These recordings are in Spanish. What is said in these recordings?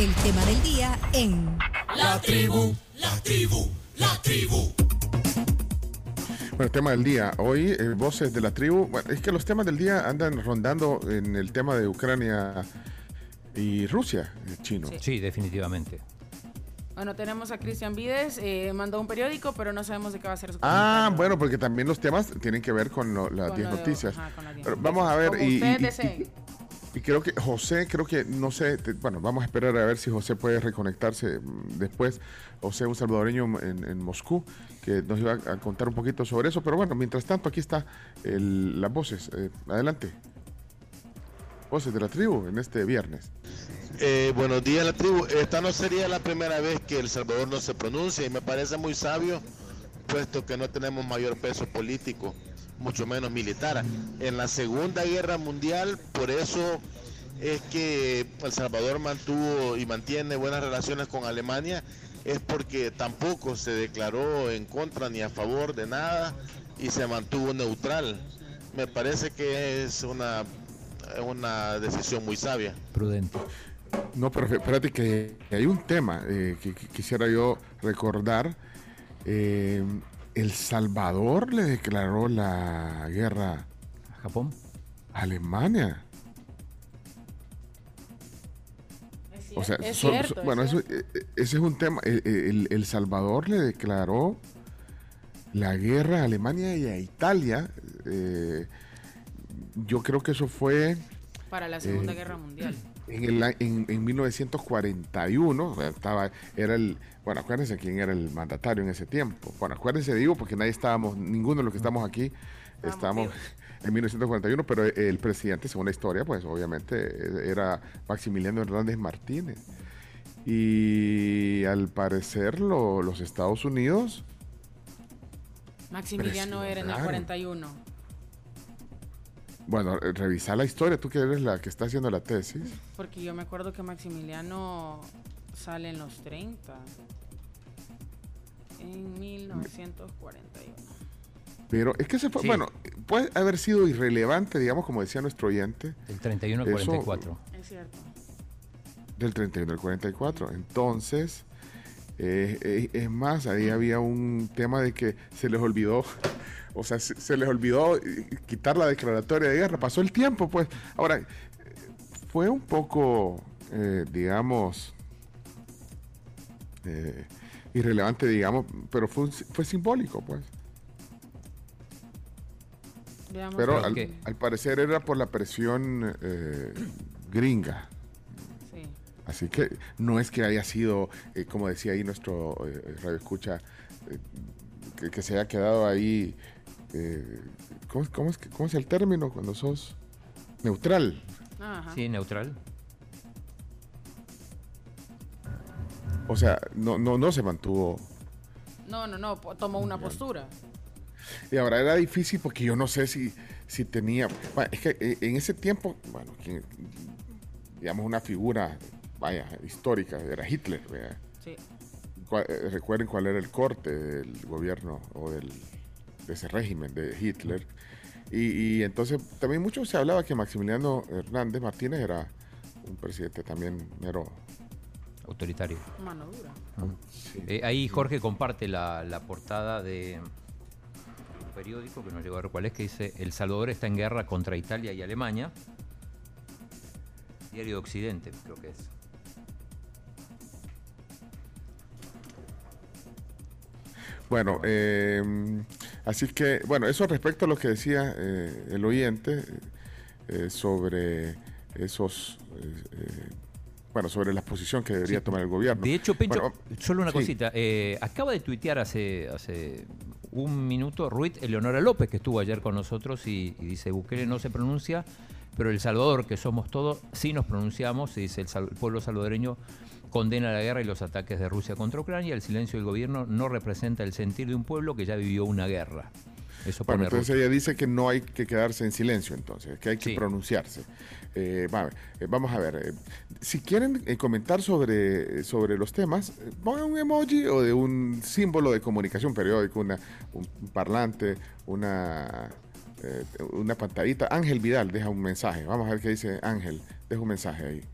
el tema del día en La tribu, la tribu, la tribu. Bueno, el tema del día. Hoy, eh, voces de la tribu. Bueno, es que los temas del día andan rondando en el tema de Ucrania y Rusia, eh, chino. Sí. Sí, definitivamente. Bueno, tenemos a Cristian Vides, eh, mandó un periódico, pero no sabemos de qué va a ser su Ah, comentario. bueno, porque también los temas tienen que ver con lo- las Con 10 lo de- noticias. ajá, con las 10 Pero noticias. vamos a ver. Como y, ustedes y- deseen. y- y creo que José, creo que, no sé, bueno, vamos a esperar a ver si José puede reconectarse mm, después. José, un salvadoreño en, en Moscú, que nos iba a contar un poquito sobre eso. Pero bueno, mientras tanto, aquí está el- las voces. Eh, adelante. Voces de la tribu en este viernes. Eh, buenos días, la tribu. Esta no sería la primera vez que El Salvador no se pronuncia y me parece muy sabio, puesto que no tenemos mayor peso político, mucho menos militar. En la Segunda Guerra Mundial, por eso es que El Salvador mantuvo y mantiene buenas relaciones con Alemania, es porque tampoco se declaró en contra ni a favor de nada y se mantuvo neutral. Me parece que es una, una decisión muy sabia. Prudente. No, pero espérate que hay un tema eh, que, que quisiera yo recordar. Eh, el Salvador le declaró la guerra ¿Japón? a Alemania. Es O sea, es cierto, es bueno, eso, cierto. eh, ese es un tema. El, el- el Salvador le declaró la guerra a Alemania y a Italia. eh, yo creo que eso fue para la Segunda eh, Guerra Mundial. En, el, en, en 1941. o sea, Estaba, era el, bueno, acuérdense quién era el mandatario en ese tiempo. Bueno, acuérdense, digo, porque nadie estábamos, ninguno de los que estamos aquí estamos en 1941, pero el presidente, según la historia, pues obviamente eh, era Maximiliano Hernández Martínez. Y al parecer lo- los Estados Unidos, Maximiliano era en el presionaron. 41. Bueno, eh, revisar la historia, tú que eres la que está haciendo la tesis. Porque yo me acuerdo que Maximiliano sale en los 30. En 1941. Pero es que se fue, Sí. bueno, puede haber sido irrelevante, digamos, como decía nuestro oyente, Del 31 al Eso- 44. Es cierto. del 31 al 44. Entonces, eh, eh, es más, ahí había un tema de que se les olvidó, o sea, se, se les olvidó eh, quitar la declaratoria de guerra. Pasó el tiempo, pues. Ahora, eh, fue un poco, eh, digamos, eh, irrelevante, digamos, pero fue, un- fue simbólico, pues. Veamos Pero al, parecer era por la presión eh, gringa. Sí. Así que no es que haya sido, eh, como decía ahí nuestro eh, radio escucha, eh, que, que se haya quedado ahí. Eh, ¿cómo, cómo es, que- cómo es el término cuando sos neutral? Ajá. Sí, neutral. O sea, no, no, no se mantuvo. No, no, no. Tomó una postura. Y ahora era difícil porque yo no sé si, si tenía. Bueno, es que eh, en ese tiempo, bueno, quien- digamos una figura, vaya, histórica, era Hitler, ¿verdad? Sí. Eh, recuerden cuál era el corte del gobierno o del, de ese régimen de Hitler. Y, y entonces también mucho se hablaba que Maximiliano Hernández Martínez era un presidente también mero. Autoritario. Mano dura. Eh, ahí Jorge comparte la, la portada de un periódico que no llegó a ver cuál es, que dice El Salvador está en guerra contra Italia y Alemania. Diario de Occidente, creo que es. Bueno, eh, así que, bueno, eso respecto a lo que decía eh, el oyente eh, sobre esos, eh, eh, bueno, sobre la posición que debería tomar el gobierno. De hecho, Bueno, solo una sí. cosita. eh, acaba de tuitear hace, hace un minuto Ruiz Eleonora López, que estuvo ayer con nosotros y, y dice, Bukele no se pronuncia, pero El Salvador, que somos todos, sí nos pronunciamos, y dice el, el pueblo salvadoreño condena la guerra y los ataques de Rusia contra Ucrania, el silencio del gobierno no representa el sentir de un pueblo que ya vivió una guerra. Eso Bueno, entonces ella dice que no hay que quedarse en silencio, entonces, que hay que Sí. pronunciarse. Eh, eh, vamos a ver, eh, si quieren eh, comentar sobre, sobre los temas, pongan un emoji o de un símbolo de comunicación periódico, una, un parlante, una, una pantallita. Ángel Vidal deja un mensaje, vamos a ver qué dice Ángel, deja un mensaje ahí.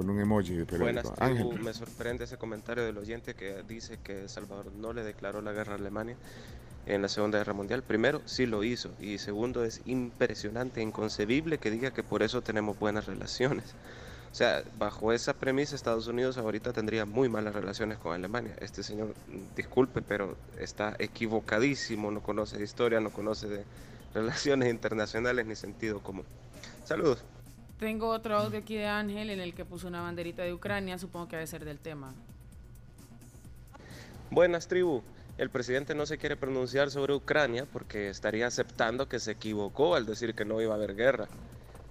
Con un emoji de Buenas, tribu. Me sorprende ese comentario del oyente que dice que Salvador no le declaró la guerra a Alemania en la Segunda Guerra Mundial. Primero, sí lo hizo. Y segundo, es impresionante, inconcebible que diga que por eso tenemos buenas relaciones. O sea, bajo esa premisa, Estados Unidos ahorita tendría muy malas relaciones con Alemania. Este señor, disculpe, pero está equivocadísimo, no conoce de historia, no conoce de relaciones internacionales ni sentido común. Saludos. Tengo otro audio aquí de Ángel en el que puso una banderita de Ucrania, supongo que debe ser del tema. Buenas, tribu. El presidente no se quiere pronunciar sobre Ucrania porque estaría aceptando que se equivocó al decir que no iba a haber guerra.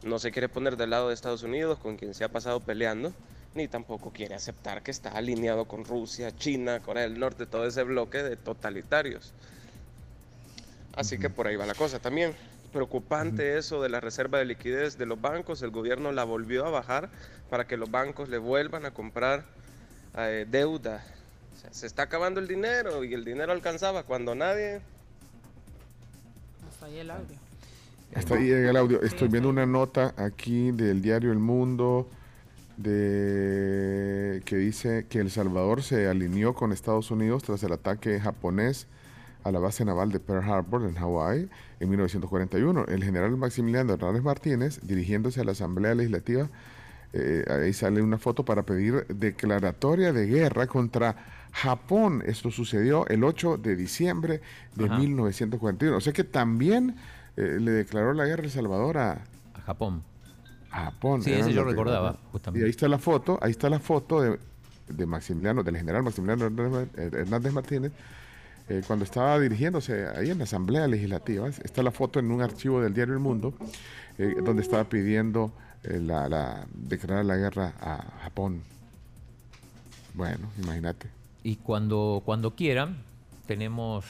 No se quiere poner del lado de Estados Unidos, con quien se ha pasado peleando, ni tampoco quiere aceptar que está alineado con Rusia, China, Corea del Norte, todo ese bloque de totalitarios. Así que por ahí va la cosa. También preocupante eso de la reserva de liquidez de los bancos. El gobierno la volvió a bajar para que los bancos le vuelvan a comprar eh, deuda. O sea, se está acabando el dinero y el dinero alcanzaba cuando nadie... Hasta ahí el audio. Hasta ahí llega el audio. Estoy viendo una nota aquí del diario El Mundo de que dice que El Salvador se alineó con Estados Unidos tras el ataque japonés a la base naval de Pearl Harbor en Hawái en 1941. El general Maximiliano Hernández Martínez, dirigiéndose a la Asamblea Legislativa, eh, ahí sale una foto para pedir declaratoria de guerra contra Japón. Esto sucedió el 8 de diciembre de Ajá. 1941. O sea que también eh, le declaró la guerra El Salvador a, A Japón. a Japón. Sí, ese yo recordaba, justamente. Y ahí está la foto, ahí está la foto de, de Maximiliano, del general Maximiliano Hernández Hernández Martínez, eh, cuando estaba dirigiéndose ahí en la Asamblea Legislativa. Está la foto en un archivo del diario El Mundo, eh, donde estaba pidiendo eh, la, la- declarar la guerra a Japón. Bueno, imagínate. Y cuando, cuando quieran, tenemos,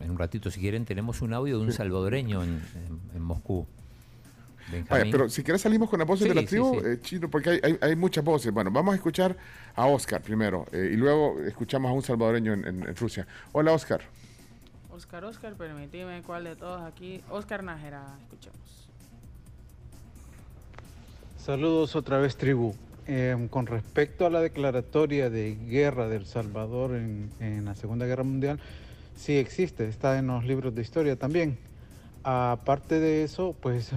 en un ratito si quieren, tenemos un audio de un salvadoreño en, en- en Moscú. Pero si quieres salimos con las voces Sí, de la tribu, sí. eh, chino, porque hay, hay- hay muchas voces. Bueno, vamos a escuchar a Oscar primero eh, y luego escuchamos a un salvadoreño en, en- en Rusia. Hola, Oscar. Oscar, Oscar, permíteme cuál de todos aquí. Oscar Nájera, escuchemos. Saludos otra vez, tribu. Eh, con respecto a la declaratoria de guerra del Salvador en, en la Segunda Guerra Mundial, sí existe, está en los libros de historia también. Aparte de eso, pues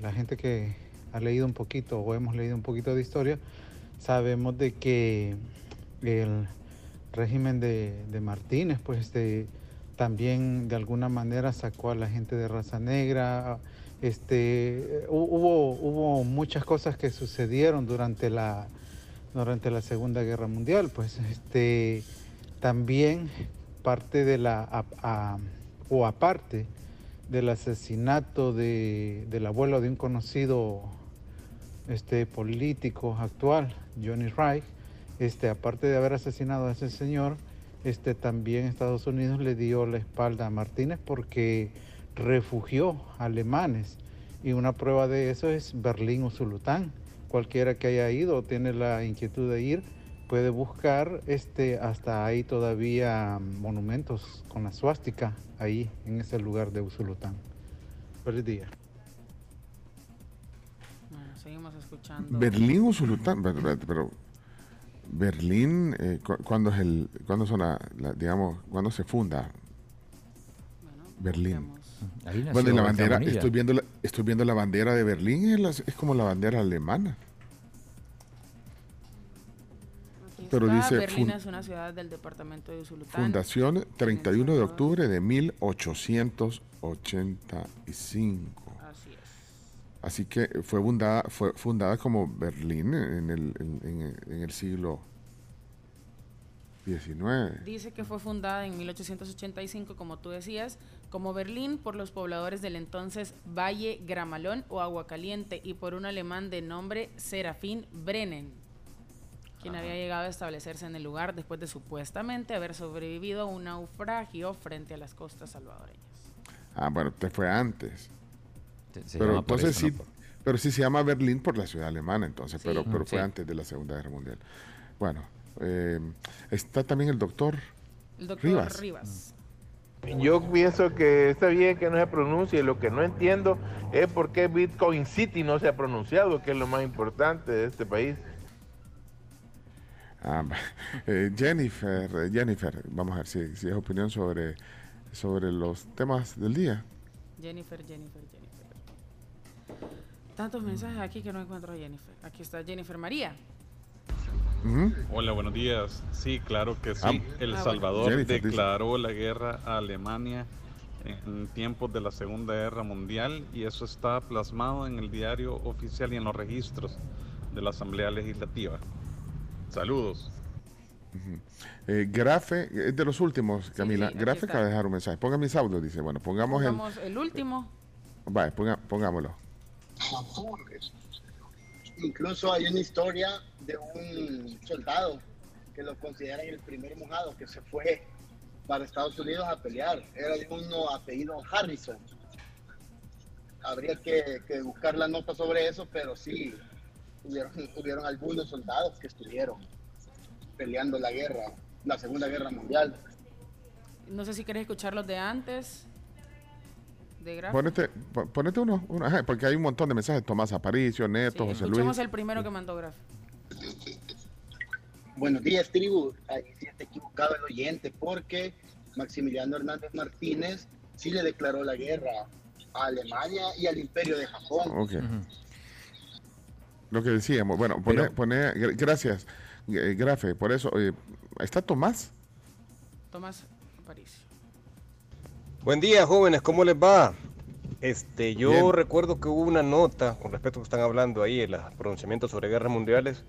la gente que ha leído un poquito o hemos leído un poquito de historia, sabemos de que el régimen de, Martínez, pues este, también de alguna manera sacó a la gente de raza negra. Este, hu- hubo, muchas cosas que sucedieron durante la, durante la Segunda Guerra Mundial. Pues este, también parte de la, o aparte del asesinato de, del abuelo de un conocido este, político actual, Johnny Reich, este, aparte de haber asesinado a ese señor, este, también Estados Unidos le dio la espalda a Martínez porque refugió alemanes. Y una prueba de eso es Berlín Usulután. Cualquiera que haya ido o tiene la inquietud de ir, puede buscar este, hasta ahí todavía monumentos con la suástica, ahí en ese lugar de Usulután. Feliz día. Bueno, seguimos escuchando. Berlín o Zulután, pero, pero- Berlín, eh, cu- ¿cuándo es el, cuándo son la, la- digamos, cuándo se funda? Bueno, Berlín. Ahí Bueno, y la Benjamín bandera, Bonilla. estoy viendo la, estoy viendo la bandera de Berlín, es, la- es como la bandera alemana. Pero dice Berlín es una ciudad del departamento de Usulután. Fundación 31 de octubre de 1885. Así es. Así que fue fundada, fue fundada como Berlín en el, en- en- en el siglo XIX. Dice que fue fundada en 1885, como tú decías, como Berlín por los pobladores del entonces Valle Gramalón o Agua Caliente y por un alemán de nombre Serafín Brennen, quien había llegado a establecerse en el lugar después de supuestamente haber sobrevivido a un naufragio frente a las costas salvadoreñas. Ah, bueno, te fue antes. Se- se pero entonces eso, sí, ¿no? Por- pero sí se llama Berlín por la ciudad alemana, entonces, Sí. pero, pero Mm, fue sí. antes de la Segunda Guerra Mundial. Bueno, eh, está también el doctor. El doctor Rivas. Rivas. Yo pienso que está bien que no se pronuncie. Lo que no entiendo es por qué Bitcoin City no se ha pronunciado, que es lo más importante de este país. Ah, eh, Jennifer, eh, Jennifer, vamos a ver si, si es opinión sobre, sobre los temas del día. Jennifer, Jennifer, Jennifer. Tantos mensajes aquí que no encuentro a Jennifer. Aquí está Jennifer María. Hola, buenos días. Sí, claro que sí. Ah, El bueno. Salvador Jennifer dice. declaró la guerra a Alemania en tiempos de la Segunda Guerra Mundial y eso está plasmado en el diario oficial y en los registros de la Asamblea Legislativa. Saludos. Eh, Grafe, es de los últimos, Camila. sí, aquí Grafe acaba de dejar un mensaje. Ponga mis audios, dice. Bueno, pongamos Pongamos el último. el. Vale, ponga- pongámoslo. Incluso hay una historia de un soldado que lo consideran el primer mojado que se fue para Estados Unidos a pelear. Era de uno apellido Harrison. Habría que, que buscar la nota sobre eso, pero sí, hubieron, hubieron algunos soldados que estuvieron peleando la guerra, la Segunda Guerra Mundial. No sé si querés escuchar los de antes. De. Ponete, po- ponete uno, uno, porque hay un montón de mensajes. Tomás Aparicio, Sí, Neto, José escuchemos Luis. el primero que mandó Graf. Buenos días, tribu. Ahí sí está equivocado el oyente, porque Maximiliano Hernández Martínez sí le declaró la guerra a Alemania y al Imperio de Japón. Ok. Lo que decíamos. Bueno, pone, Pero- pone- gra- gracias, eh, Grafe. Por eso, eh, ¿está Tomás? Tomás Aparicio. Buen día, jóvenes, ¿cómo les va? Este, yo Bien. recuerdo que hubo una nota con respecto a lo que están hablando ahí, el pronunciamiento sobre guerras mundiales,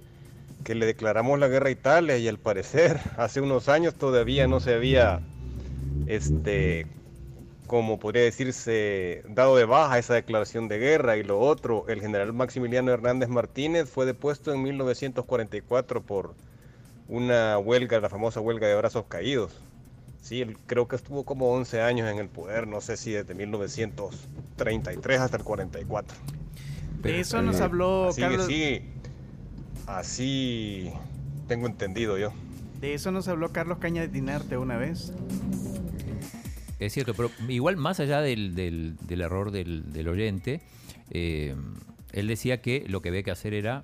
que le declaramos la guerra a Italia y al parecer hace unos años todavía no se había, este, como podría decirse, dado de baja esa declaración de guerra. Y lo otro, el general Maximiliano Hernández Martínez fue depuesto en 1944 por una huelga, la famosa huelga de brazos caídos. Sí, él creo que estuvo como 11 años en el poder, no sé si desde 1933 hasta el 44. De eso nos habló Así que Carlos. sí, así tengo entendido yo. De eso nos habló Carlos Caña de Dinarte una vez. Es cierto, pero igual más allá del, del- del error del, del oyente, eh, él decía que lo que había que hacer era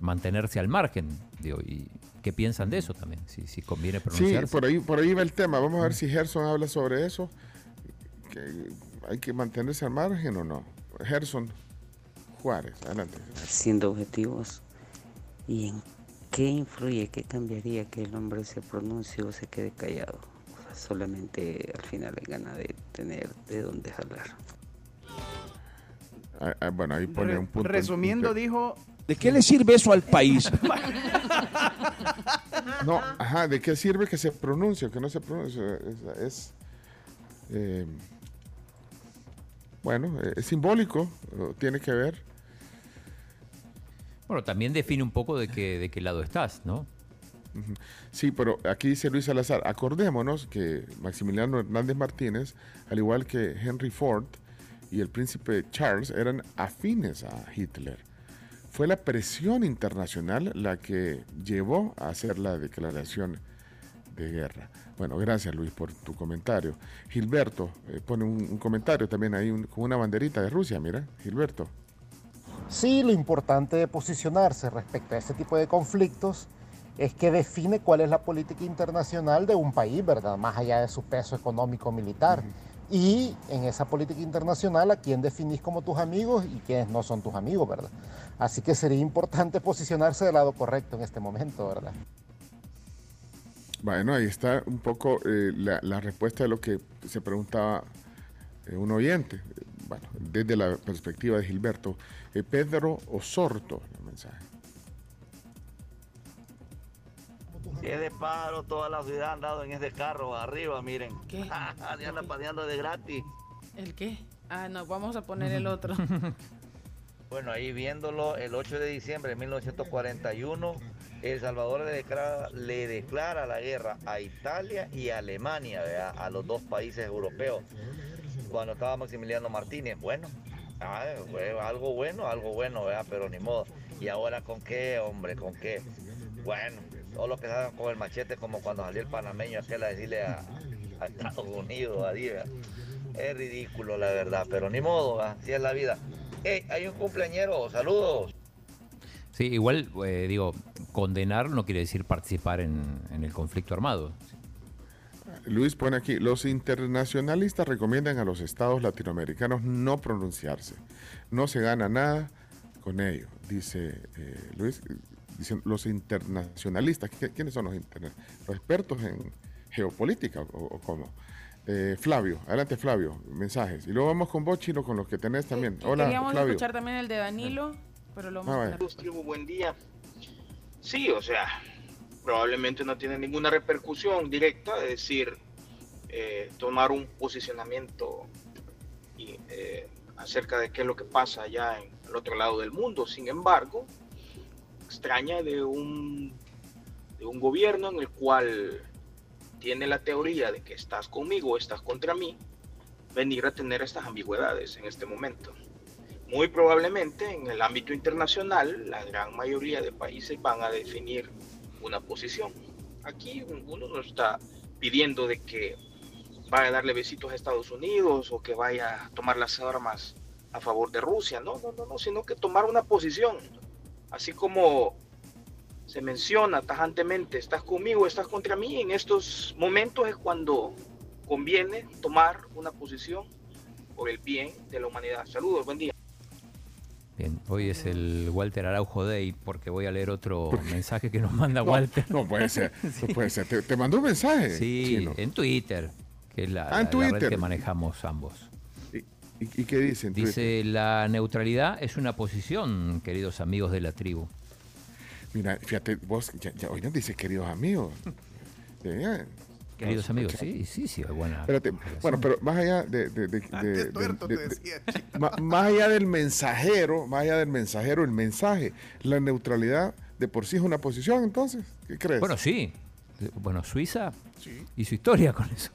mantenerse al margen. Digo, ¿Y qué piensan de eso también? Si, si conviene Sí, pronunciarse. por ahí, por ahí va el tema. Vamos a ver si Gerson habla sobre eso. Que ¿Hay que mantenerse al margen o no? Gerson Juárez, adelante. siendo objetivos y en qué influye, qué cambiaría que el hombre se pronuncie o se quede callado. Solamente al final hay ganas de tener de dónde jalar. Ah, ah, bueno, ahí pone Re- un punto. resumiendo, dijo, ¿De qué le sirve eso al país? No, ajá, ¿de qué sirve que se pronuncie o que no se pronuncie? Es, es, eh, bueno, eh, es simbólico, tiene que ver. Bueno, también define un poco de, que, de qué lado estás, ¿no? Sí, pero aquí dice Luis Salazar, acordémonos que Maximiliano Hernández Martínez, al igual que Henry Ford y el príncipe Charles, eran afines a Hitler. Fue la presión internacional la que llevó a hacer la declaración de guerra. Bueno, gracias Luis por tu comentario. Gilberto eh, pone un, comentario también ahí con una banderita de Rusia, mira, Gilberto. Sí, lo importante de posicionarse respecto a este tipo de conflictos es que define cuál es la política internacional de un país, ¿verdad? Más allá de su peso económico militar. Y en esa política internacional a quién definís como tus amigos y quiénes no son tus amigos, ¿verdad? Así que sería importante posicionarse del lado correcto en este momento, ¿verdad? Bueno, ahí está un poco eh, la, la respuesta de lo que se preguntaba eh, un oyente. Bueno, desde la perspectiva de Gilberto. Eh, Pedro Osorto, el mensaje. Es de paro, toda la ciudad ha andado en ese carro arriba, miren. ¿Qué? Anda paseando de gratis. ¿El qué? Ah, no, vamos a poner el otro. Bueno, ahí viéndolo, el 8 de diciembre de 1941, El Salvador le declara, le declara la guerra a Italia y a Alemania, ¿verdad? a los dos países europeos, cuando estaba Maximiliano Martínez. Bueno, ah, fue algo bueno, algo bueno, ¿verdad? pero ni modo. ¿Y ahora con qué, hombre? ¿Con qué? Bueno, todos los que salgan con el machete como cuando salió el panameño aquel a decirle a, a Estados Unidos, a Diva. Es ridículo, la verdad, pero ni modo, así es la vida. Hey, hay un cumpleañero, saludos. Sí, igual, eh, digo, condenar no quiere decir participar en, en el conflicto armado. Luis pone aquí, los internacionalistas recomiendan a los estados latinoamericanos no pronunciarse. No se gana nada con ello, dice eh, Luis. Dicen los internacionalistas, ¿qui- ¿quiénes son los internacionalistas? ¿Los expertos en geopolítica o, o cómo? Eh, Flavio, adelante Flavio, mensajes. Y luego vamos con vos, Chino, con los que tenés también. Hola, Queríamos Flavio. escuchar también el de Danilo, pero lo vamos Ah, a tribu, buen día. Sí, o sea, probablemente no tiene ninguna repercusión directa, es decir, eh, tomar un posicionamiento y, eh, acerca de qué es lo que pasa allá en el otro lado del mundo. Sin embargo, extraña de un, de un gobierno en el cual tiene la teoría de que estás conmigo o estás contra mí, venir a tener estas ambigüedades en este momento. Muy probablemente en el ámbito internacional la gran mayoría de países van a definir una posición. Aquí uno no está pidiendo de que vaya a darle besitos a Estados Unidos o que vaya a tomar las armas a favor de Rusia, no, no, no, no, sino que tomar una posición. Así como se menciona tajantemente, estás conmigo, estás contra mí, en estos momentos es cuando conviene tomar una posición por el bien de la humanidad. Saludos, buen día. Bien, hoy es el Walter Araujo Day porque voy a leer otro mensaje que nos manda Walter. No puede ser, no puede ser. ¿Te, te mandó un mensaje? Sí, Chino? en Twitter, que es la, Ah, en la- la red que manejamos ambos. ¿Y, y qué dicen? Dice, la neutralidad es una posición, queridos amigos de la tribu. Mira, fíjate, vos, ya, ya hoy nos dice queridos amigos. Queridos no, amigos, escucha. sí, sí, sí, buena. Espérate, bueno, pero más allá de, de- de- de- qué de- tuerto de- te de- decía, más allá del mensajero, más allá del mensajero, el mensaje, la neutralidad de por sí es una posición, entonces, ¿qué crees? Bueno, sí. Bueno, Suiza hizo historia con eso.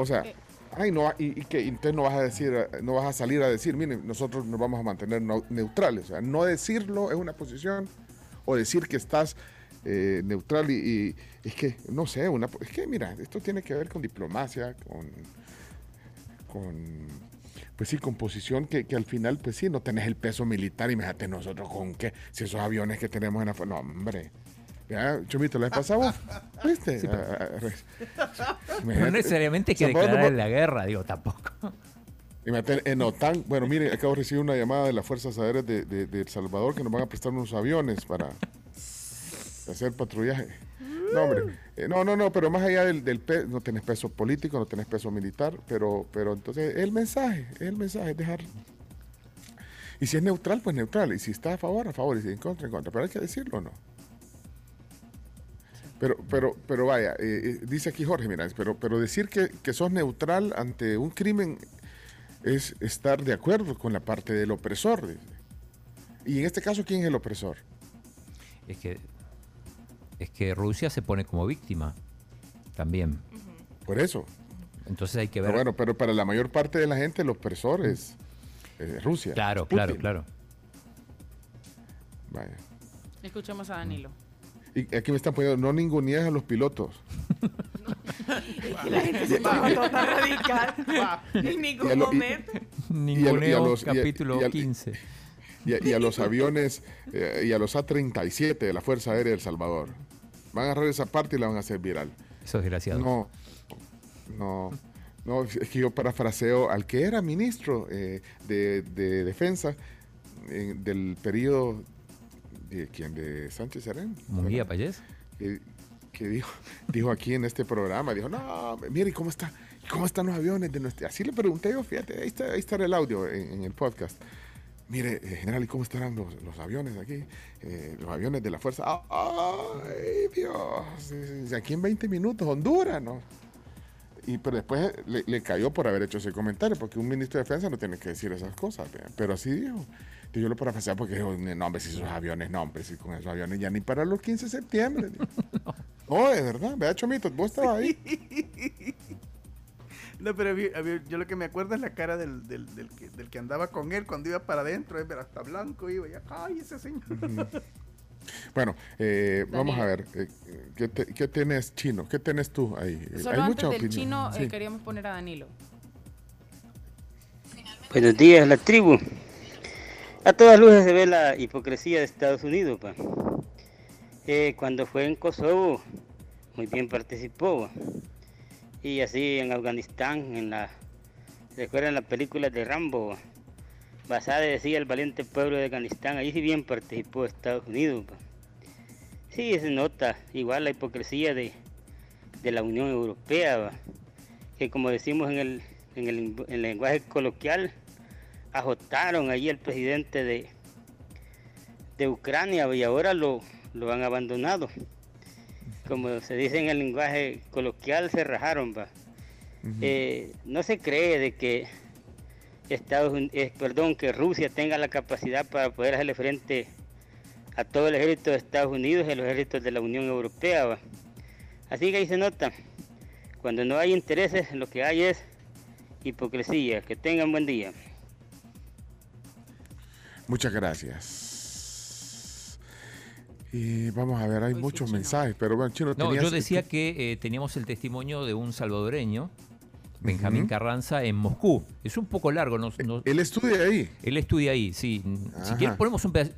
O sea, Eh. ay no, y, y que entonces no vas a decir, no vas a salir a decir, miren, nosotros nos vamos a mantener neutrales. O sea, no decirlo es una posición, o decir que estás eh, neutral y, y es que, no sé, una, es que mira, esto tiene que ver con diplomacia, con, con pues sí, con posición que, que al final, pues sí, no tenés el peso militar, imagínate nosotros con qué, si esos aviones que tenemos en la... No, hombre. Ya, Chomito, ¿la vez pasada? ¿Viste? Sí, pero- re- No necesariamente hay que declarar la guerra, digo, tampoco. En OTAN, bueno, mire, acabo de recibir una llamada de las Fuerzas Aéreas de, de- de El Salvador que nos van a prestar unos aviones para hacer patrullaje. No, hombre, eh, no, no, no, pero más allá del, del pe- no tenés peso político, no tenés peso militar, pero, pero entonces el mensaje, el mensaje es dejar. Y si es neutral, pues neutral, y si está a favor, a favor, y si en contra, en contra, pero hay que decirlo, ¿no? Pero, pero, pero vaya, eh, eh, dice aquí Jorge, mira, pero, pero decir que, que sos neutral ante un crimen es estar de acuerdo con la parte del opresor. dice. Y en este caso, ¿quién es el opresor? Es que, es que Rusia se pone como víctima también. Por eso. Entonces hay que Pero ver. bueno, pero para la mayor parte de la gente, el opresor es eh, Rusia. claro, Putin. claro, claro. Vaya. Escuchemos a Danilo. Y aquí me están poniendo, no ningunees a los pilotos. La gente se tan radical. En Y ningún a lo- y- momento. y a- y a los- y a- capítulo y a- 15. Y a, y a los aviones eh, y a los A-37 de la Fuerza Aérea de El Salvador. Van a agarrar esa parte y la van a hacer viral. Eso es desgraciado. No, no, no, es que yo parafraseo al que era ministro eh, de, de Defensa eh, del periodo de quién, de Sánchez Serén. Munguía Payés. Que, que dijo, dijo aquí en este programa, dijo, no, mire, ¿cómo está? ¿Cómo están los aviones de nuestra? Así le pregunté yo, fíjate, ahí está, ahí está el audio en, en el podcast. Mire, eh, general, ¿y cómo estarán los, los aviones aquí? Eh, los aviones de la fuerza. ¡Ay, Dios! Eh, Aquí en 20 minutos, Honduras, ¿no? Y pero después le, le cayó por haber hecho ese comentario, porque un ministro de defensa no tiene que decir esas cosas, pero así dijo. Y yo lo parafraseé porque dijo, no, hombre, si esos aviones, no, hombre, si con esos aviones ya ni para los 15 de septiembre. no, de verdad, vea, Chomito, vos estabas ahí. No, pero yo lo que me acuerdo es la cara del, del, del que, del que andaba con él cuando iba para adentro, es ver, hasta blanco iba, ya, ay, ese señor. Bueno, eh, vamos a ver, eh, ¿qué, te- qué tenés, Chino? ¿Qué tenés tú ahí? Eh, Solo antes del opinión. chino eh, queríamos poner a Danilo. Buenos días, la tribu. A todas luces se ve la hipocresía de Estados Unidos. pa. Eh, cuando fue en Kosovo, muy bien participó. Y así en Afganistán, en la, recuerdan la película de Rambo, basada decía el valiente pueblo de Afganistán, ahí sí bien participó Estados Unidos. pa. Sí, se nota igual la hipocresía de, de la Unión Europea, va, que como decimos en el, en el, en el lenguaje coloquial, ajotaron ahí al presidente de, de Ucrania y ahora lo, lo han abandonado. Como se dice en el lenguaje coloquial, se rajaron. Va. Eh, no se cree de que Estados Uni- eh, perdón, que Rusia tenga la capacidad para poder hacerle frente a todo el ejército de Estados Unidos y a los ejércitos de la Unión Europea. va. Así que ahí se nota, cuando no hay intereses, lo que hay es hipocresía. Que tengan buen día. Muchas gracias. Y vamos a ver, hay muchos mensajes, pero bueno, Chino, No, yo decía que eh, teníamos el testimonio de un salvadoreño, Benjamín Carranza, en Moscú. Es un poco largo. No, no- Él estudia ahí. Él estudia ahí, sí. Si quieres ponemos un pedazo,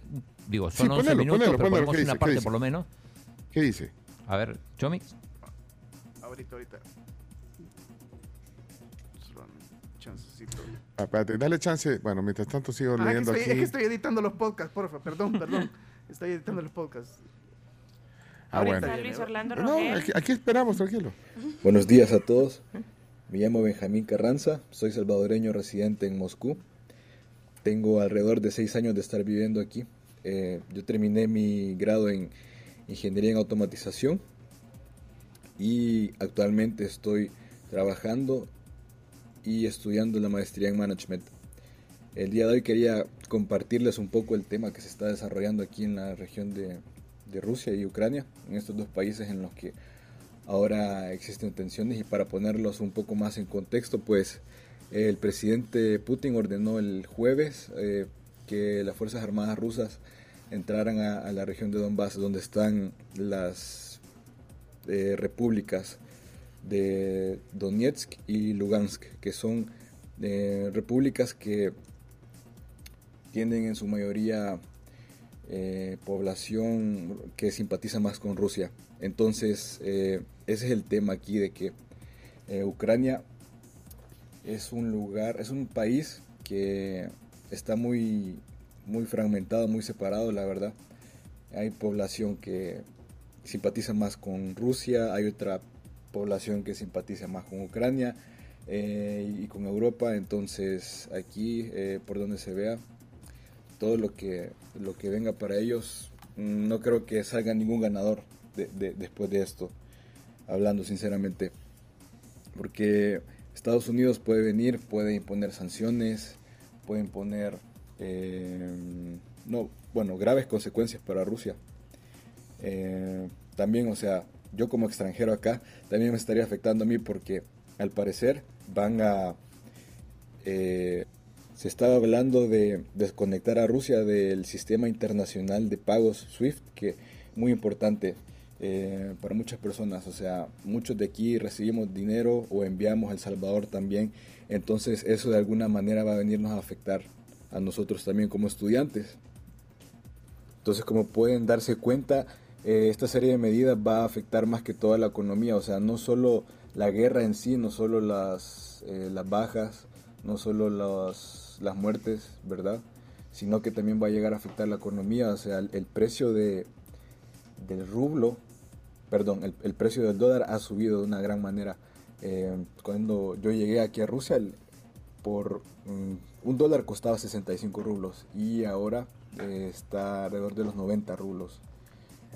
digo, son Sí, 11 ponelo, minutos, ponelo, pero ponelo, ponemos ¿qué una parte por lo menos. ¿Qué dice? A ver, Chomi. Ahorita, ahorita. Chancecito. Ah, Espérate, dale chance. Bueno, mientras tanto sigo Ah, que leyendo estoy, aquí. Es que estoy editando los podcasts, porfa, perdón, perdón. Estoy editando los podcasts. Ah, Ahorita bueno. viene, Luis Orlando No, aquí, aquí esperamos, tranquilo. Buenos días a todos. Me llamo Benjamín Carranza, soy salvadoreño residente en Moscú. Tengo alrededor de seis años de estar viviendo aquí. Eh, yo terminé mi grado en Ingeniería en Automatización y actualmente estoy trabajando y estudiando la maestría en Management. El día de hoy quería compartirles un poco el tema que se está desarrollando aquí en la región de, de Rusia y Ucrania, en estos dos países en los que ahora existen tensiones y para ponerlos un poco más en contexto, pues el presidente Putin ordenó el jueves eh, que las Fuerzas Armadas rusas entraran a, la región de Donbass, donde están las eh, repúblicas de Donetsk y Lugansk, que son eh, repúblicas que tienen en su mayoría eh, población que simpatiza más con Rusia. Entonces, ese es el tema aquí de que Ucrania es un lugar, es un país que está muy, muy fragmentado, muy separado, la verdad. Hay población que simpatiza más con Rusia, hay otra población que simpatiza más con Ucrania eh, y con Europa. Entonces, aquí, eh, por donde se vea, todo lo que, lo que venga para ellos, mm, no creo que salga ningún ganador de- de- después de esto, hablando sinceramente. Porque Estados Unidos puede venir, puede imponer sanciones, puede imponer, eh, no, bueno, graves consecuencias para Rusia. Eh, también, o sea, yo como extranjero acá, también me estaría afectando a mí porque al parecer van a... eh, se estaba hablando de desconectar a Rusia del sistema internacional de pagos SWIFT, que muy importante eh, para muchas personas. O sea, muchos de aquí recibimos dinero o enviamos a El Salvador también. Entonces eso de alguna manera va a venirnos a afectar a nosotros también como estudiantes. Entonces, como pueden darse cuenta, eh, esta serie de medidas va a afectar más que toda la economía, o sea, no solo la guerra en sí, no solo las, eh, las bajas, no solo los- las muertes, ¿verdad? Sino que también va a llegar a afectar la economía, o sea, el, el precio de, del rublo, perdón, el, el precio del dólar ha subido de una gran manera. Eh, cuando yo llegué aquí a Rusia, el- por mm, un dólar costaba 65 rublos y ahora eh, está alrededor de los 90 rublos.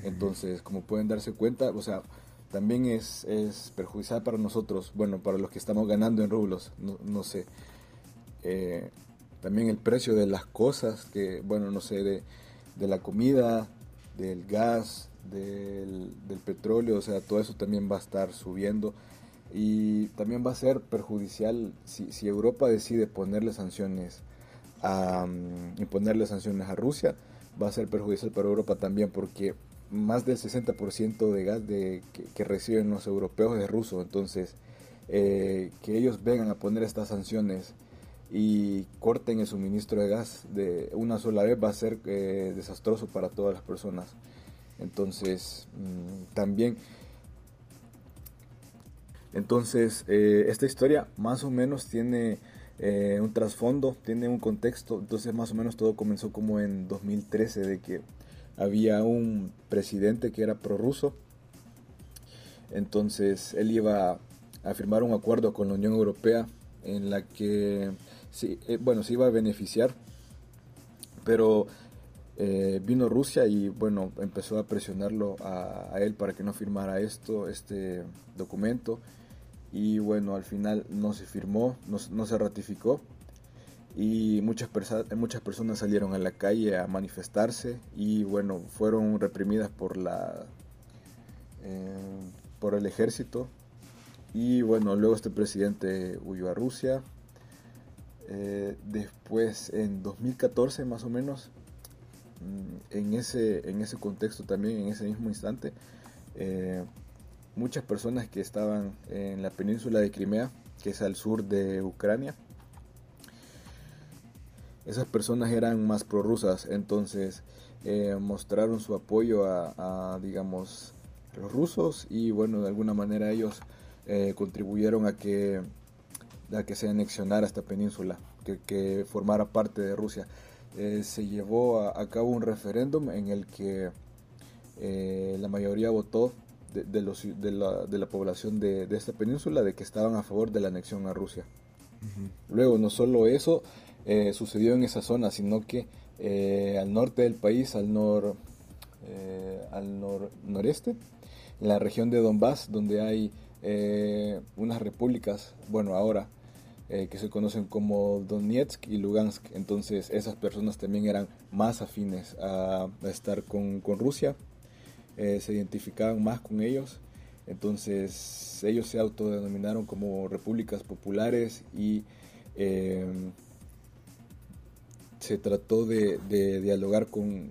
Entonces, como pueden darse cuenta, o sea, también es, es perjudicial para nosotros, bueno, para los que estamos ganando en rublos, no, no sé. Eh, también el precio de las cosas, que, bueno, no sé, de, de la comida, del gas, del, del petróleo, o sea, todo eso también va a estar subiendo. Y también va a ser perjudicial si, Europa decide ponerle sanciones a mm, imponerle sanciones a Rusia, va a ser perjudicial para Europa también porque más del 60% de gas que reciben los europeos es ruso. Entonces, eh, que ellos vengan a poner estas sanciones y corten el suministro de gas de una sola vez va a ser eh, desastroso para todas las personas. Entonces, mm, también, entonces, eh, esta historia más o menos tiene eh, un trasfondo, tiene un contexto, entonces más o menos todo comenzó como en 2013, de que había un presidente que era prorruso, entonces él iba a firmar un acuerdo con la Unión Europea en la que, sí, eh, bueno, se iba a beneficiar, pero eh, vino Rusia y bueno, empezó a presionarlo a, él para que no firmara esto, este documento. Y bueno, al final no se firmó, no, se ratificó. Y muchas, muchas personas salieron a la calle a manifestarse y bueno, fueron reprimidas por la eh, por el ejército. Y bueno, luego este presidente huyó a Rusia. Eh, después, en 2014 más o menos, en ese, en ese contexto también, en ese mismo instante, eh, muchas personas que estaban en la península de Crimea, que es al sur de Ucrania, esas personas eran más prorrusas, entonces eh, mostraron su apoyo a, digamos, los rusos y bueno, de alguna manera ellos eh, contribuyeron a que, a que se anexionara esta península, que, formara parte de Rusia. Eh, se llevó a, cabo un referéndum en el que eh, la mayoría votó de, los, de, la, de la población de, esta península de que estaban a favor de la anexión a Rusia. Luego, no solo eso sucedió en esa zona, sino que al norte del país, al, nor, al noreste, en la región de Donbass, donde hay eh, unas repúblicas, bueno, ahora, eh, que se conocen como Donetsk y Lugansk. Entonces esas personas también eran más afines a, estar con, Rusia, eh, se identificaban más con ellos. Entonces ellos se autodenominaron como repúblicas populares y se trató de, dialogar con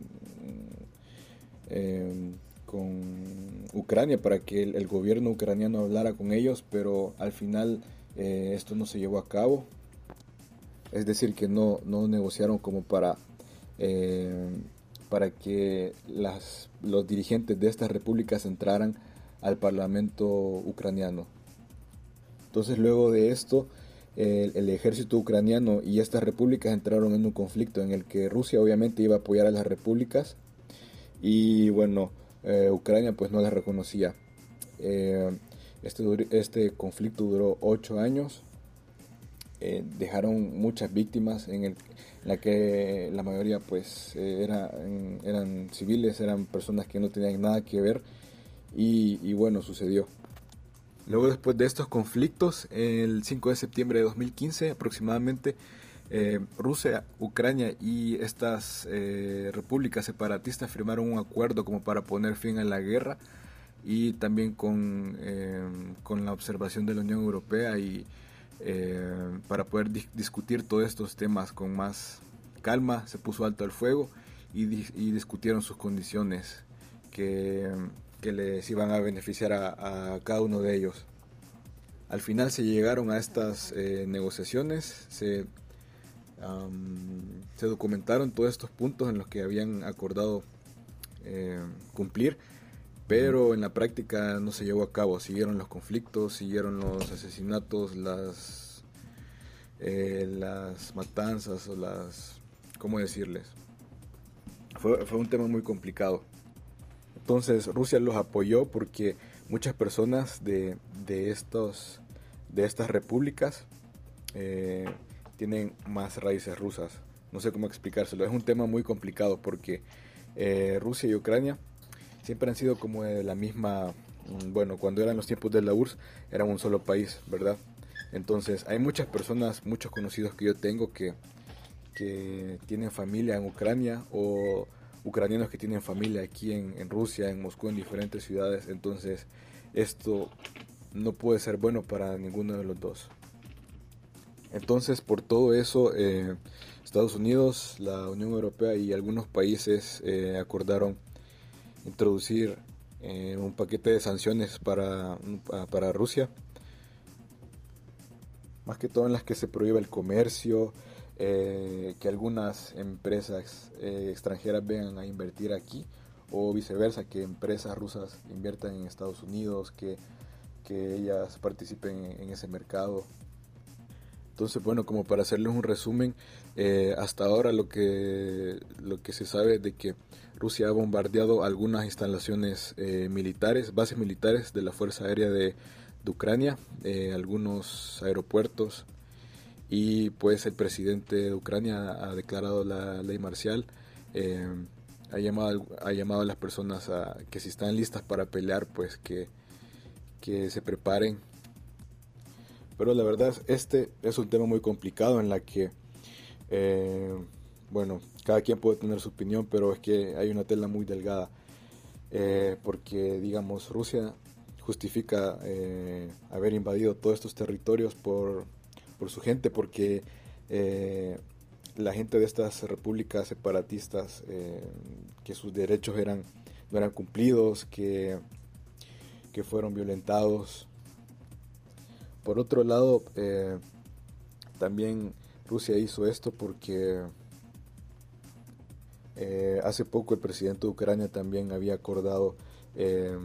con Ucrania para que el, gobierno ucraniano hablara con ellos, pero al final eh, esto no se llevó a cabo. Es decir, que no, no negociaron como para, eh, para que las, los dirigentes de estas repúblicas entraran al parlamento ucraniano. Entonces luego de esto, el, ejército ucraniano y estas repúblicas entraron en un conflicto en el que Rusia obviamente iba a apoyar a las repúblicas y bueno, eh, Ucrania pues no la reconocía. Este, este conflicto duró ocho años, eh, dejaron muchas víctimas en, el, la que la mayoría pues era, eran civiles, eran personas que no tenían nada que ver. Y, y bueno, sucedió. Luego después de estos conflictos, el 5 de septiembre de 2015 aproximadamente, eh, Rusia, Ucrania y estas eh, repúblicas separatistas firmaron un acuerdo como para poner fin a la guerra y también con, eh, con la observación de la Unión Europea y para poder discutir todos estos temas con más calma se puso alto el fuego y, discutieron sus condiciones que, que, les iban a beneficiar a, cada uno de ellos. Al final se llegaron a estas negociaciones, se se documentaron todos estos puntos en los que habían acordado eh, cumplir, pero en la práctica no se llevó a cabo. Siguieron los conflictos, siguieron los asesinatos, las, eh, las matanzas o las... ¿Cómo decirles? Fue, un tema muy complicado. Entonces Rusia los apoyó porque muchas personas de, de, estos, de estas repúblicas eh, tienen más raíces rusas. No sé cómo explicárselo. Es un tema muy complicado porque eh, Rusia y Ucrania siempre han sido como la misma, mm, bueno, cuando eran los tiempos de la URSS eran un solo país, ¿verdad? Entonces hay muchas personas, muchos conocidos que yo tengo que, que tienen familia en Ucrania o ucranianos que tienen familia aquí en, en Rusia, en Moscú, en diferentes ciudades. Entonces esto no puede ser bueno para ninguno de los dos. Entonces, por todo eso, eh, Estados Unidos, la Unión Europea y algunos países eh, acordaron introducir eh, un paquete de sanciones para, para Rusia. más que todo en las que se prohíbe el comercio, eh, que algunas empresas eh, extranjeras vengan a invertir aquí o viceversa, que empresas rusas inviertan en Estados Unidos, que, que ellas participen en, en ese mercado. Entonces, bueno, como para hacerles un resumen, eh, hasta ahora lo que, lo que se sabe es de que Rusia ha bombardeado algunas instalaciones eh, militares, bases militares de la Fuerza Aérea de, Ucrania, eh, algunos aeropuertos, y pues el presidente de Ucrania ha declarado la ley marcial. Ha llamado, ha llamado a las personas a que si están listas para pelear, pues que, que se preparen. Pero la verdad, este es un tema muy complicado en la que, eh, bueno, cada quien puede tener su opinión, pero es que hay una tela muy delgada. Eh, porque, digamos, Rusia justifica eh, haber invadido todos estos territorios por, por su gente, porque la gente de estas repúblicas separatistas, que sus derechos eran, no eran cumplidos, que, que fueron violentados. Por otro lado, eh, también Rusia hizo esto porque eh, hace poco el presidente de Ucrania también había acordado eh,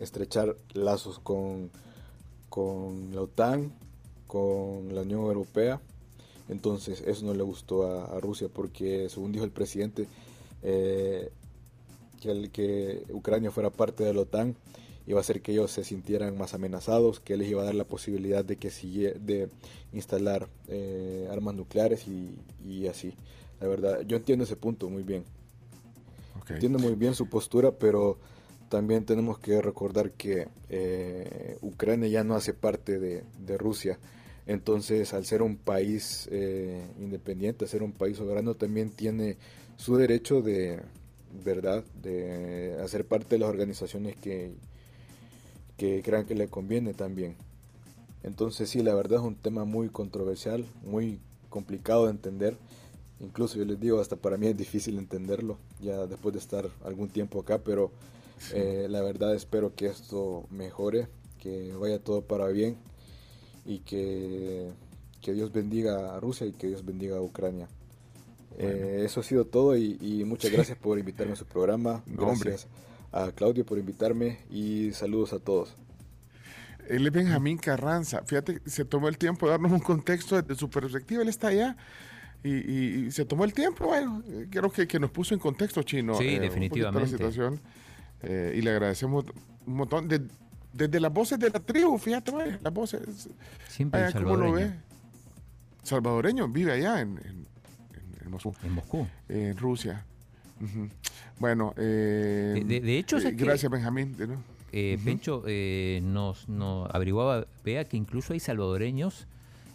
estrechar lazos con, con la OTAN, con la Unión Europea. Entonces eso no le gustó a, Rusia porque según dijo el presidente que, el, que Ucrania fuera parte de la OTAN iba a hacer que ellos se sintieran más amenazados, que les iba a dar la posibilidad de que de instalar eh, armas nucleares y, y, así. La verdad, yo entiendo ese punto muy bien. Okay. Entiendo muy bien su postura, pero también tenemos que recordar que eh, Ucrania ya no hace parte de, de, Rusia. Entonces, al ser un país eh, independiente, al ser un país soberano, también tiene su derecho de, verdad, de hacer parte de las organizaciones que, que crean que le conviene también. Entonces, sí, la verdad es un tema muy controversial, muy complicado de entender. Incluso yo les digo, hasta para mí es difícil entenderlo, ya después de estar algún tiempo acá, pero. Eh, la verdad espero que esto mejore, que vaya todo para bien y que, que Dios bendiga a Rusia y que Dios bendiga a Ucrania. Bueno. Eh, eso ha sido todo y, y muchas gracias por invitarme a su programa. Gracias. A Claudio por invitarme y saludos a todos. Él es Benjamín Carranza. Fíjate, se tomó el tiempo de darnos un contexto desde su perspectiva. Él está allá. Y, y, y se tomó el tiempo, bueno, creo que, que, nos puso en contexto, Chino. Sí, eh, definitivamente. la situación. Eh, y le agradecemos un montón. De, desde las voces de la tribu, fíjate, vaya, las voces. Siempre vaya, ¿cómo lo ve? Salvadoreño, vive allá en, en, en Moscú. En Moscú. Eh, en Rusia. Uh -huh. Bueno, eh, de, de, hecho, eh, gracias, Benjamín. ¿no? uh -huh. Pencho nos, nos averiguaba, vea que incluso hay salvadoreños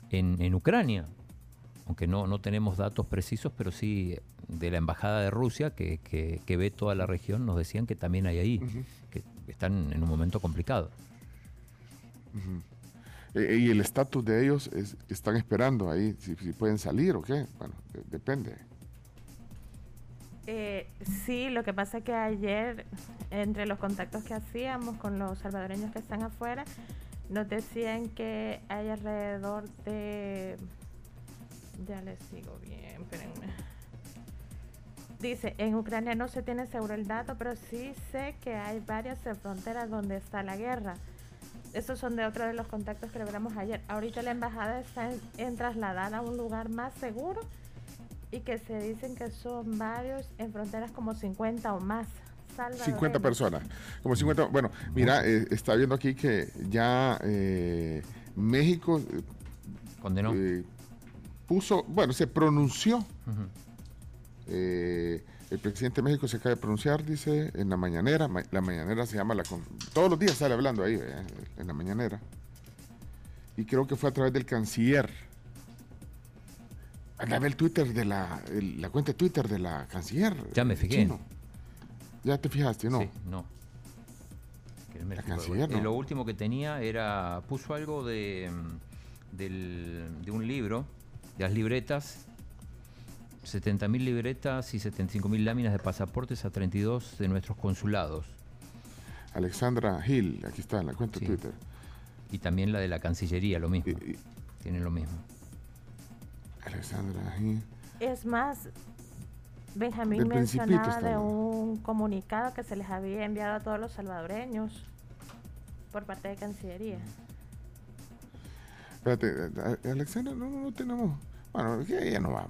en, en Ucrania aunque no, no tenemos datos precisos, pero sí de la Embajada de Rusia, que, que, que ve toda la región, nos decían que también hay ahí, uh -huh. que están en un momento complicado. Uh -huh. ¿Y el estatus de ellos es, están esperando ahí? Si, si, pueden salir o qué? Bueno, de, depende. Eh, sí, lo que pasa es que ayer, entre los contactos que hacíamos con los salvadoreños que están afuera, nos decían que hay alrededor de ya les sigo bien, espérenme. Dice, en Ucrania no se tiene seguro el dato, pero sí sé que hay varias fronteras donde está la guerra. Esos son de otro de los contactos que logramos ayer. Ahorita la embajada está en, en trasladar a un lugar más seguro y que se dicen que son varios en fronteras como 50 o más. 50 personas, como 50. Bueno, mira, eh, está viendo aquí que ya eh, México eh, condenó puso, bueno, se pronunció. Uh -huh. eh, el presidente de México se acaba de pronunciar, dice, en la mañanera. Ma la mañanera se llama la. Todos los días sale hablando ahí, eh, en la mañanera. Y creo que fue a través del canciller. A ver el Twitter de la. El, la cuenta de Twitter de la canciller. Ya me fijé. Chino. Ya te fijaste, ¿no? Sí, no. La canciller, no. Y lo último que tenía era. Puso algo de. Del, de un libro de las libretas, 70.000 libretas y 75.000 láminas de pasaportes a 32 de nuestros consulados. Alexandra Hill, aquí está en la cuenta sí. Twitter. Y también la de la Cancillería, lo mismo. Y, tienen lo mismo. Alexandra, sí. Es más, Benjamín mencionaba de un comunicado que se les había enviado a todos los salvadoreños por parte de Cancillería. Espérate, eh, Alexandra, no, no, tenemos. Bueno, que ella no va a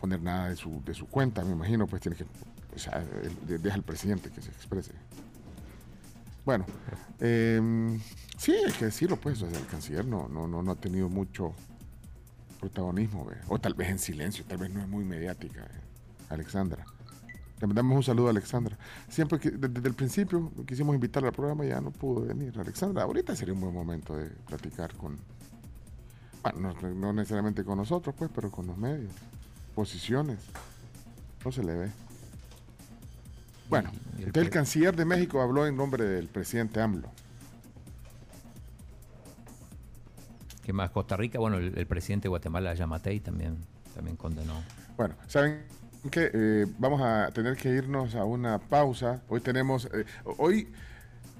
poner nada de su, de su cuenta, me imagino, pues tiene que. O sea, deja al presidente que se exprese. Bueno, eh, sí, hay que decirlo, pues, o sea, el canciller no, no, no, no ha tenido mucho protagonismo, ve. o tal vez en silencio, tal vez no es muy mediática, eh, Alexandra. Le mandamos un saludo a Alexandra. Siempre que desde, el principio quisimos invitarla al programa, ya no pudo venir. Alexandra, ahorita sería un buen momento de platicar con, bueno, no, no necesariamente con nosotros, pues, pero con los medios. Posiciones. No se le ve. Bueno, entonces el canciller de México habló en nombre del presidente AMLO. ¿Qué más? Costa Rica, bueno, el, el presidente de Guatemala, Yamatei, también, también condenó. Bueno, ¿saben qué? Eh, vamos a tener que irnos a una pausa. Hoy tenemos, eh, hoy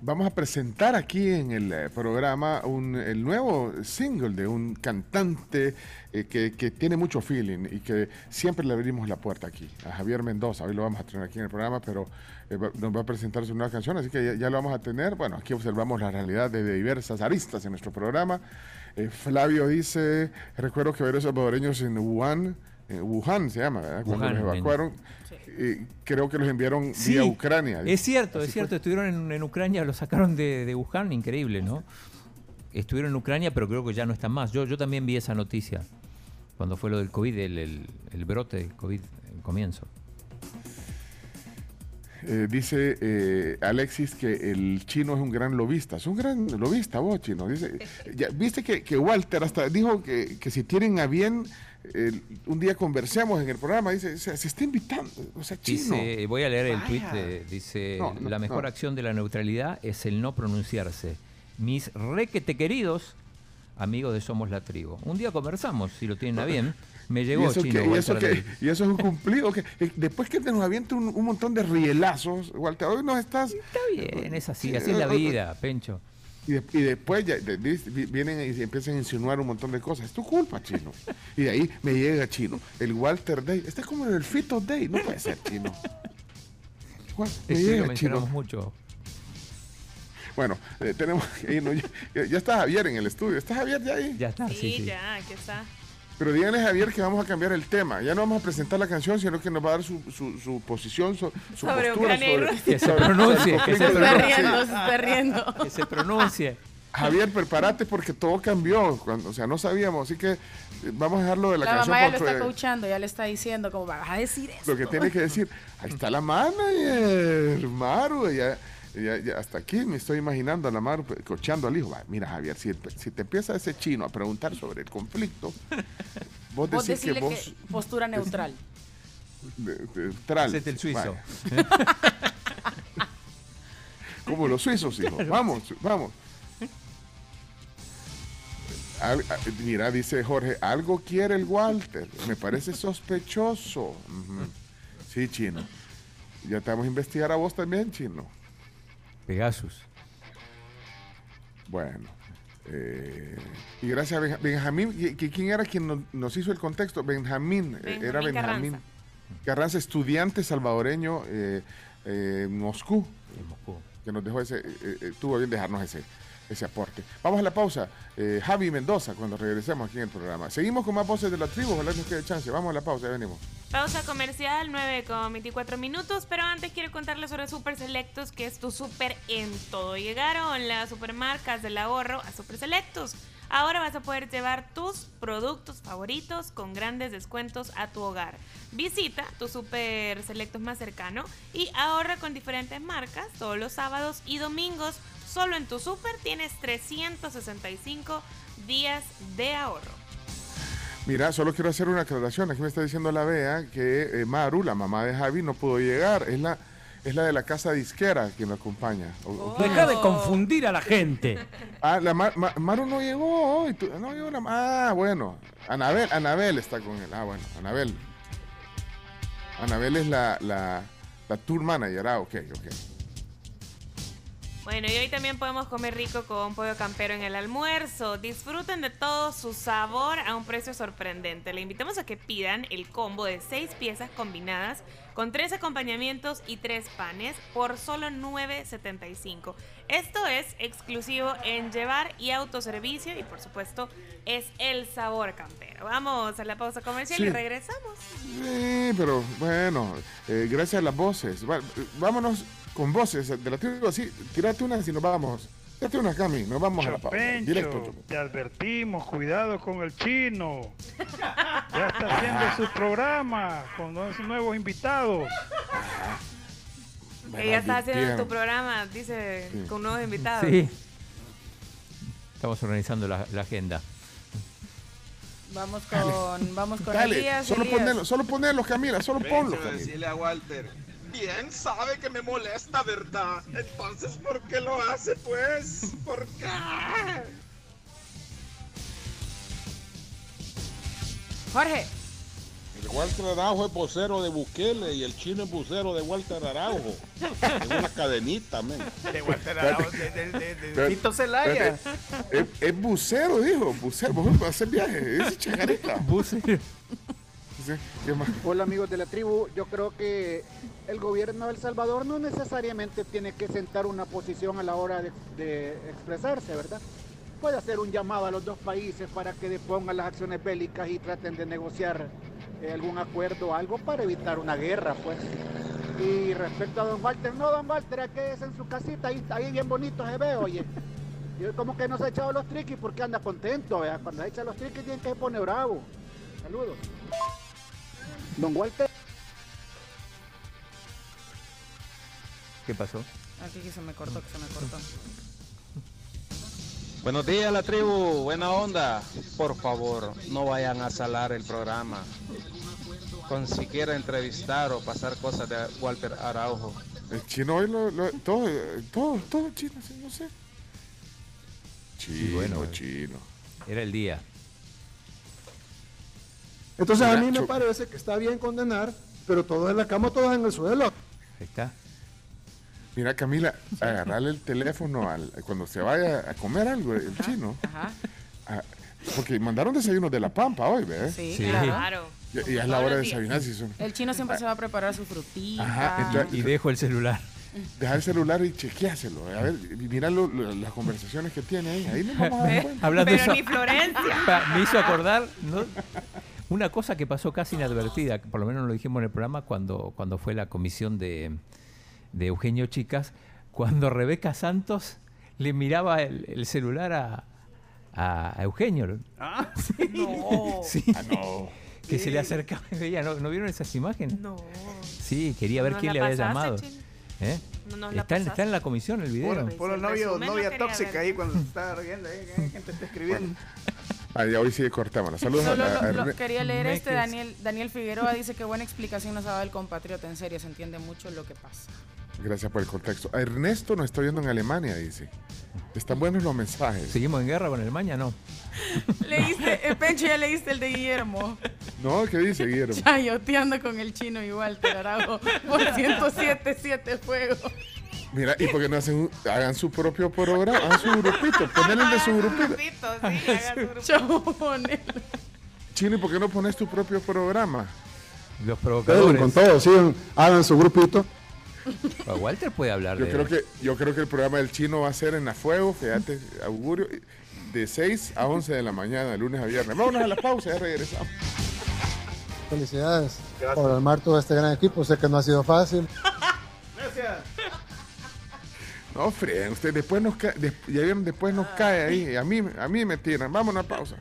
vamos a presentar aquí en el eh, programa un, el nuevo single de un cantante eh, que, que tiene mucho feeling y que siempre le abrimos la puerta aquí, a Javier Mendoza. Hoy lo vamos a tener aquí en el programa, pero eh, nos va a presentar su nueva canción, así que ya, ya lo vamos a tener. Bueno, aquí observamos la realidad de diversas aristas en nuestro programa. Eh, Flavio dice, recuerdo que varios salvadoreños en Wuhan, en Wuhan se llama, ¿verdad? Cuando Wuhan, los evacuaron, eh, creo que los enviaron Sí, vía Ucrania. Es cierto, Así es cierto. Estuvieron en, en Ucrania, lo sacaron de, de Wuhan, increíble, ¿no? Estuvieron en Ucrania, pero creo que ya no están más. Yo, yo también vi esa noticia cuando fue lo del COVID, el, el- el brote del COVID, el comienzo. Eh, dice eh, Alexis que el chino es un gran lobista. Es un gran lobista vos, chino. Dice, ya, Viste que, que Walter hasta dijo que, que si tienen a bien, eh, un día conversemos en el programa. Dice, se está invitando. O sea, chino. Dice, voy a leer el tweet, dice, No, no, la mejor no. acción de la neutralidad es el no pronunciarse. Mis requete queridos amigos de Somos la Tribu. Un día conversamos, si lo tienen a bien. Me ¿Y llegó eso, chino. y, eso Ley. y eso es un cumplido. que eh, Después que te nos avienta un, un montón de rielazos, Walter, hoy nos estás... Está bien, es así, Sí, así es la eh, eh, vida, Pencho. Y, de- y después ya, de- de- vi- vienen y empiezan a insinuar un montón de cosas. Es tu culpa, chino. Y de ahí me llega chino. El Walter Day. Este es como el Fito Day. No puede ser chino. Juan, me Sí, llega chino. mucho. Bueno, eh, tenemos que irnos. Ya, ya está Javier en el estudio. ¿Está Javier ya ahí? Ya está, Sí, ya, aquí está. Pero díganle a Javier que vamos a cambiar el tema. Ya no vamos a presentar la canción, sino que nos va a dar su, su, su posición, su, su Sobre postura sobre... Que se pronuncie, que se está riendo, se está riendo. Que se pronuncie. Javier, prepárate porque todo cambió. Cuando, o sea, no sabíamos. Así que eh, vamos a dejarlo de la, La canción. mamá ya lo está coachando, ya le está diciendo como vas a decir eso. Lo que tiene que decir, ahí está la manager, Maru, ya, ya- ya hasta aquí me estoy imaginando a la Maru pues, cocheando al hijo. Va, Mira, Javier, si, si te empieza ese chino a preguntar sobre el conflicto, vos Vos decís que decirle vos... que postura neutral. neutral. El suizo. Vaya. Como los suizos, hijo. Vamos, vamos. Al- a- mira, dice Jorge, algo quiere el Walter. Me parece sospechoso. Sí, chino. Ya te vamos a investigar a vos también, chino. Pegasus. Bueno. eh, y gracias a Benja- Benjamín. ¿qui- qui- ¿Quién era quien nos, nos hizo el contexto? Benjamín. eh, era Benjamín. Carranza. Carranza, estudiante salvadoreño eh, eh, en Moscú. En Moscú. que nos dejó ese, tuvo bien dejarnos ese, ese aporte. Vamos a la pausa. Eh, Javi Mendoza, cuando regresemos aquí en el programa. Seguimos con más voces de la tribu, ojalá nos quede chance. Vamos a la pausa, ya venimos. Pausa comercial, 9 con 24 minutos, pero antes quiero contarles sobre Super Selectos, que es tu super en todo. Llegaron las supermarcas del ahorro a Super Selectos. Ahora vas a poder llevar tus productos favoritos con grandes descuentos a tu hogar. Visita tu Super Selectos más cercano y ahorra con diferentes marcas todos los sábados y domingos. Solo en tu super tienes 365 días de ahorro. Mira, solo quiero hacer una aclaración. Aquí me está diciendo la Bea que eh, Maru, la mamá de Javi, no pudo llegar. Es la, es la de la casa disquera quien lo acompaña. O- o- Deja de confundir a la gente. Ah, la Ma- Ma- Maru no llegó hoy. No llegó la Ah, bueno. Anabel, Anabel está con él. Ah, bueno, Anabel. Anabel es la, la, la tour manager. Ah, ok, ok. Bueno, y hoy también podemos comer rico con pollo campero en el almuerzo. Disfruten de todo su sabor a un precio sorprendente. Le invitamos a que pidan el combo de seis piezas combinadas con tres acompañamientos y tres panes por solo $9.75. Esto es exclusivo en llevar y autoservicio y por supuesto es el sabor campero. Vamos a la pausa comercial Sí. y regresamos. Sí, pero bueno, eh, gracias a las voces. Eh, vámonos con voces de la tribu, así, tirate una si nos vamos. Tírate una, Cami, nos vamos a la pausa. Directo. Te advertimos, cuidado con el chino. Ya está haciendo su programa con los nuevos invitados. Ella está haciendo tu programa, dice, Sí. con nuevos invitados. Sí. Estamos organizando la, la agenda. Vamos con, vamos con Dale, Elías. solo Elías. ponelo, solo ponelo, Camila, solo ponlo, Pencho, Camila. decirle a Walter. Bien sabe que me molesta, ¿verdad? Entonces, ¿por qué lo hace, pues? ¿Por qué? Jorge. El Walter Araujo es vocero de Bukele y el chino es vocero de Walter Araujo. Es una cadenita, men. De Walter Araujo, de, de, de, de Pero- Tito Celaya. Es, es bucero, dijo, bucero, vos para hacer viajes, es chagarita. Bucero. Hola amigos de la tribu, yo creo que el gobierno de El Salvador no necesariamente tiene que sentar una posición a la hora de, expresarse, ¿verdad? Puede hacer un llamado a los dos países para que depongan las acciones bélicas y traten de negociar eh, algún acuerdo o algo para evitar una guerra, pues. Y respecto a don Walter, no, don Walter, aquí es en su casita, ahí, ahí bien bonito se ve, oye. Y como que no se ha echado los triquis porque anda contento, ¿verdad? Cuando se echa los triquis tiene que se pone bravo. Saludos. Don Walter. ¿Qué pasó? Aquí que se me cortó, que se me cortó. Buenos días, la tribu. Buena onda. Por favor, no vayan a salar el programa. Con siquiera entrevistar o pasar cosas de Walter Araujo. El chino hoy lo, lo- todo, todo, todo chino, sí, no sé. Chino, bueno, chino. Era el día. Entonces a mí me parece que está bien condenar, pero todos en la cama, todos en el suelo. Ahí está. Mira, Camila, agarrarle el teléfono al, cuando se vaya a comer algo, el chino. Ajá. Ah, porque mandaron desayunos de la Pampa hoy, ¿ves? Sí, Sí. claro. Y, y es la hora de desayunar. Si son, El chino siempre se va a preparar su frutita. Ajá, entonces- Y dejo el celular. Deja el celular y chequeáselo. A ver, mira lo- lo- las conversaciones que tiene ahí. Ahí nos vamos a dar cuenta. Hablando de Pero eso, ni Florencia. me hizo acordar ¿no? Una cosa que pasó casi inadvertida, que por lo menos lo dijimos en el programa cuando, cuando fue la comisión de, de Eugenio Chicas, cuando Rebeca Santos le miraba el, el celular a, Eugenio. Ah, sí. No. Sí. Ah, no. Que se le acercaba y veía, ¿no, ¿no vieron esas imágenes? No. Sí, quería ver ¿Nos quién le había pasaste, llamado. ¿Eh? ¿No nos la está, en, pasaste? está en la comisión el video. Por, por los el novios, resumen no novia tóxica ver. ahí cuando se está riendo, ahí, hay gente está escribiendo. Ah, ya hoy sí cortamos. Saludos Solo a, lo- a lo- Erne- quería leer este, Daniel, Daniel Figueroa dice que buena explicación nos ha dado el compatriota, en serio, se entiende mucho lo que pasa. Gracias por el contexto. A Ernesto nos está viendo en Alemania, dice. Están buenos los mensajes. ¿Seguimos en guerra con Alemania? No. Leíste, el Pencho ya leíste el de Guillermo. No, ¿qué dice Guillermo? Chayoteando con el chino igual, te por 107.7 fuego. Mira, ¿y por qué no hacen un- hagan su propio programa? Hagan su grupito, ponerle el de su grupito. Grupito, sí, haga su ¿y por qué no pones tu propio programa? Los Pero provocadores. con todo, sí, hagan su grupito. Walter puede hablar Yo de creo que yo creo que el programa del chino va a ser en la fuego, fíjate, augurio, de 6 a 11 de la mañana, de lunes a viernes. Vámonos a la pausa, ya regresamos. Felicidades por armar todo este gran equipo. Sé que no ha sido fácil. Gracias. No freguen, ustedes después nos cae, des, ya vieron, después nos cae ahí, Y a mí, a mí me tiran. Vamos a una pausa.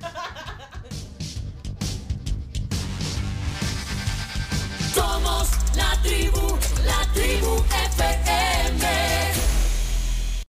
Somos la tribu, la tribu FM.